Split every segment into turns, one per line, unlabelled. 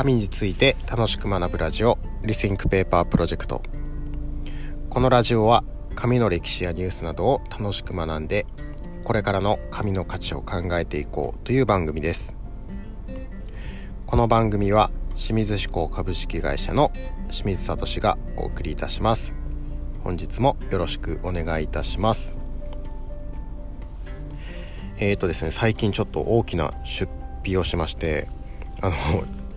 紙について楽しく学ぶラジオリスインクペーパープロジェクト。このラジオは紙の歴史やニュースなどを楽しく学んでこれからの紙の価値を考えていこうという番組です。この番組は清水志向株式会社の清水聡がお送りいたします。本日もよろしくお願いいたします。えーとですね最近ちょっと大きな出費をしましてあの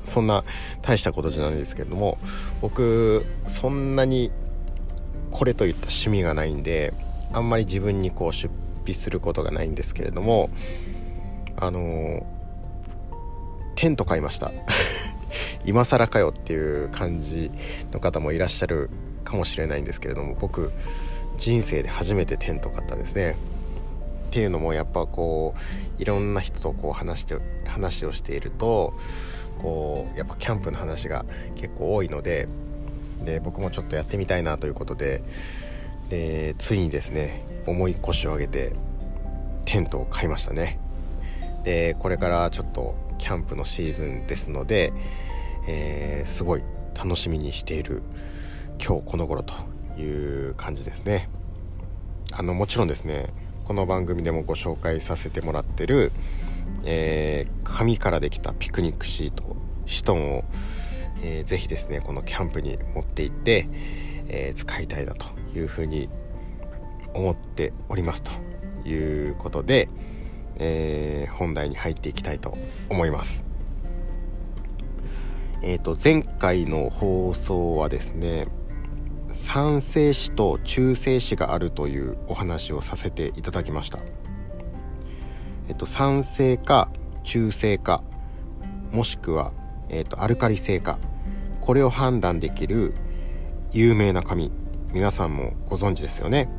そんな大したことじゃないですけれども僕そんなにこれといった趣味がないんであんまり自分にこう出費することがないんですけれどもあのテント買いました。今更かよっていう感じの方もいらっしゃるかもしれないんですけれども僕人生で初めてテント買ったんですね。っていうのもやっぱこういろんな人とこう話して話をしているとこうやっぱキャンプの話が結構多いのでで僕もちょっとやってみたいなということででついにですね重い腰を上げてテントを買いましたね。でこれからちょっとキャンプのシーズンですので、えー、すごい楽しみにしている今日この頃という感じですね。あのもちろんですねこの番組でもご紹介させてもらってる、えー、紙からできたピクニックシートシトンを、えー、ぜひですねこのキャンプに持って行って、えー、使いたいなというふうに思っておりますということで、えー、本題に入っていきたいと思います。えーと、前回の放送はですね酸性子と中性子があるというお話をさせていただきました。えっと、酸性か中性かもしくは、えっと、アルカリ性かこれを判断できる有名な紙皆さんもご存知ですよね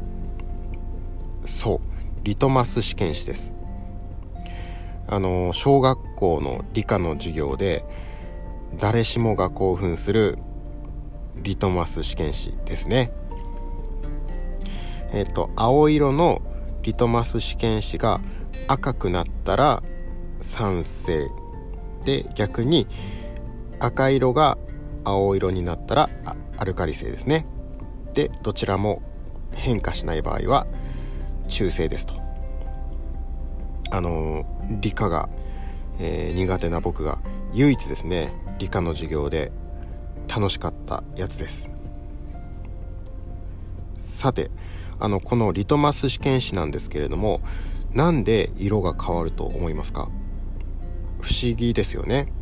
そうリトマス試験紙ですあの小学校の理科の授業で誰しもが興奮するリトマス試験紙ですね。えっ、と青色のリトマス試験紙が赤くなったら酸性で逆に赤色が青色になったらアルカリ性ですね。でどちらも変化しない場合は中性ですと。あの理科が、えー、苦手な僕が唯一ですね理科の授業で楽しかったやつですさてあのこのリトマス試験紙なんですけれどもなんで色が変わると思いますか？不思議ですよね。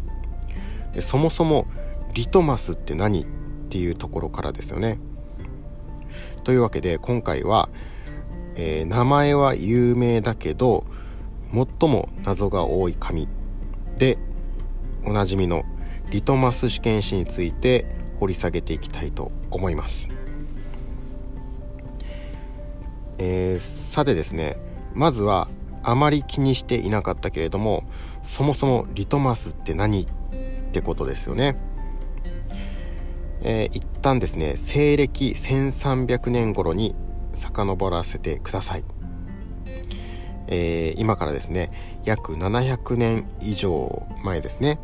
でそもそもリトマスって何っていうところからですよね。というわけで今回は、えー、名前は有名だけど最も謎が多い紙でおなじみのリトマス試験紙について掘り下げていきたいと思います。えー、さてですねまずはあまり気にしていなかったけれどもそもそもリトマスって何ってことですよね。えー、一旦ですね西暦1300年頃に遡らせてください。えー、今からですね約700年以上前ですね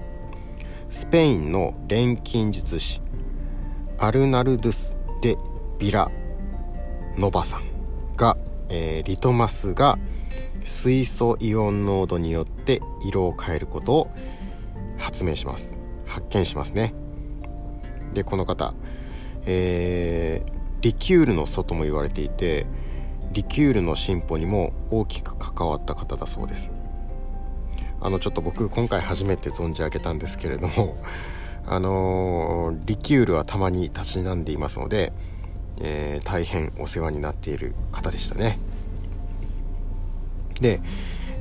スペインの錬金術師アルナルドゥス・デ・ビラノバさんが、えー、リトマスが水素イオン濃度によって色を変えることを発明します。発見しますね。でこの方、えー、リキュールの祖とも言われていてリキュールの進歩にも大きく関わった方だそうです。あのちょっと僕今回初めて存じ上げたんですけれどもあのー、リキュールはたまにたしなんでいますので、えー、大変お世話になっている方でしたね。で、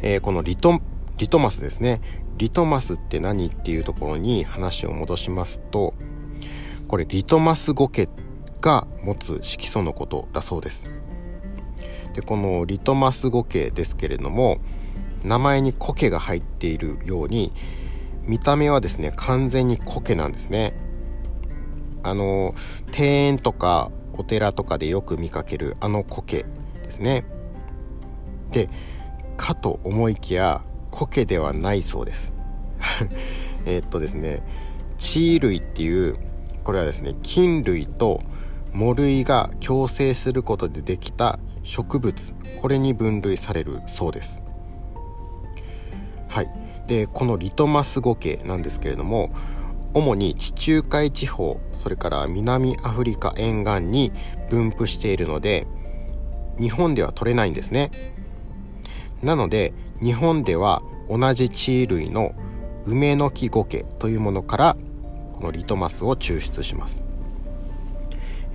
えー、このリトリトマスですね。リトマスって何っていうところに話を戻しますとこれリトマスゴケが持つ色素のことだそうです。でこのリトマスゴケですけれども名前に苔が入っているように見た目はですね完全に苔なんですね。あの庭園とかお寺とかでよく見かけるあの苔ですね。でかと思いきや苔ではないそうです。えっとですね地類っていうこれはですね菌類と藻類が共生することでできた植物これに分類されるそうです。はい。でこのリトマスゴケなんですけれども主に地中海地方それから南アフリカ沿岸に分布しているので日本では取れないんですね。なので日本では同じ地衣類の梅の木ゴケというものからこのリトマスを抽出します。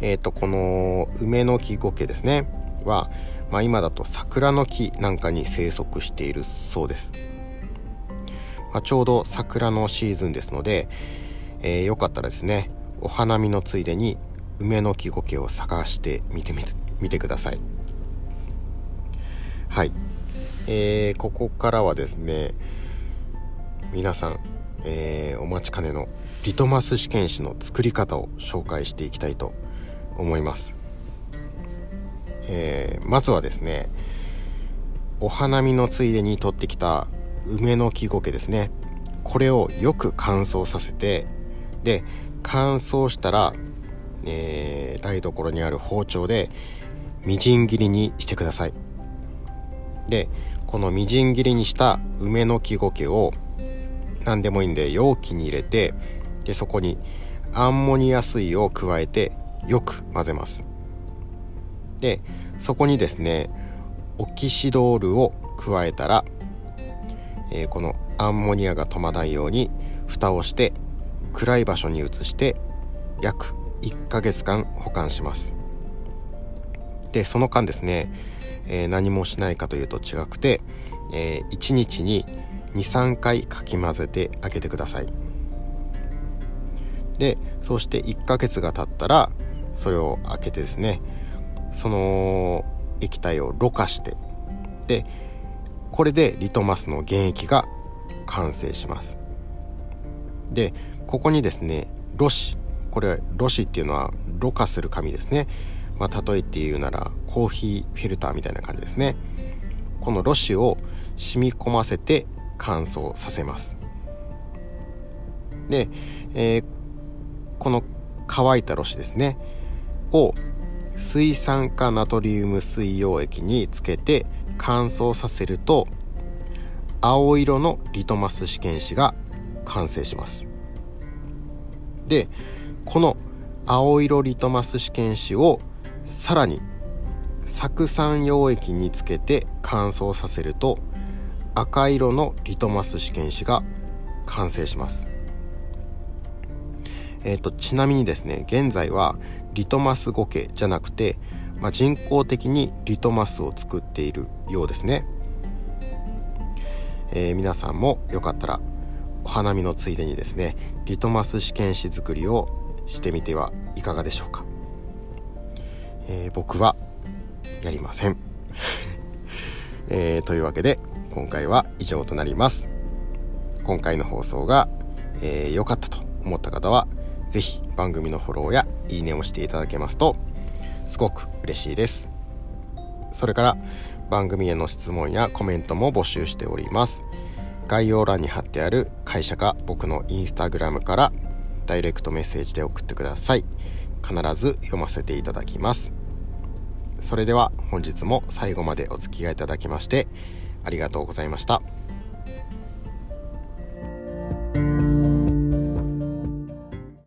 えっ、ー、とこの梅の木ゴケですね。は、まあ、今だと桜の木なんかに生息しているそうです、まあ、ちょうど桜のシーズンですので、えー、よかったらですねお花見のついでに梅の木ゴケを探してみてみ見てください。はい、えー、ここからはですね皆さん、えー、お待ちかねのリトマス試験紙の作り方を紹介していきたいと思います、えー、まずはですねお花見のついでに取ってきた梅の木苔ですね。これをよく乾燥させてで乾燥したら、えー、台所にある包丁でみじん切りにしてください。でこのみじん切りにした梅の木苔を何でもいいんで容器に入れてでそこにアンモニア水を加えてよく混ぜます。でそこにですねオキシドールを加えたら、えー、このアンモニアが止まないように蓋をして暗い場所に移して約1ヶ月間保管します。でその間ですね、えー、何もしないかというと違くて、えー、1日に23回かき混ぜてあげてください。でそうして1ヶ月が経ったらそれを開けてですねその液体をろ過してでこれでリトマスの原液が完成します。でここにですねろ紙これろ紙っていうのはろ過する紙ですね。まあ、例えて言うならコーヒーフィルターみたいな感じですね。このろ紙を染み込ませて乾燥させます。で、えー、この乾いたろ紙ですね。を水酸化ナトリウム水溶液につけて乾燥させると青色のリトマス試験紙が完成します。でこの青色リトマス試験紙をさらに酢酸溶液につけて乾燥させると赤色のリトマス試験紙が完成します。えーと、ちなみにですね現在はリトマスゴケじゃなくて、まあ、人工的にリトマスを作っているようですね、えー、皆さんもよかったらお花見のついでにですねリトマス試験紙作りをしてみてはいかがでしょうか、えー、僕はやりません、えー、というわけで今回は以上となります。今回の放送が良、えー、かったと思った方は是非番組のフォローやいいねをしていただけますとすごく嬉しいです。それから番組への質問やコメントも募集しております。概要欄に貼ってある会社か僕のインスタグラムからダイレクトメッセージで送ってください。必ず読ませていただきます。それでは本日も最後までお付き合いいただきましてありがとうございました。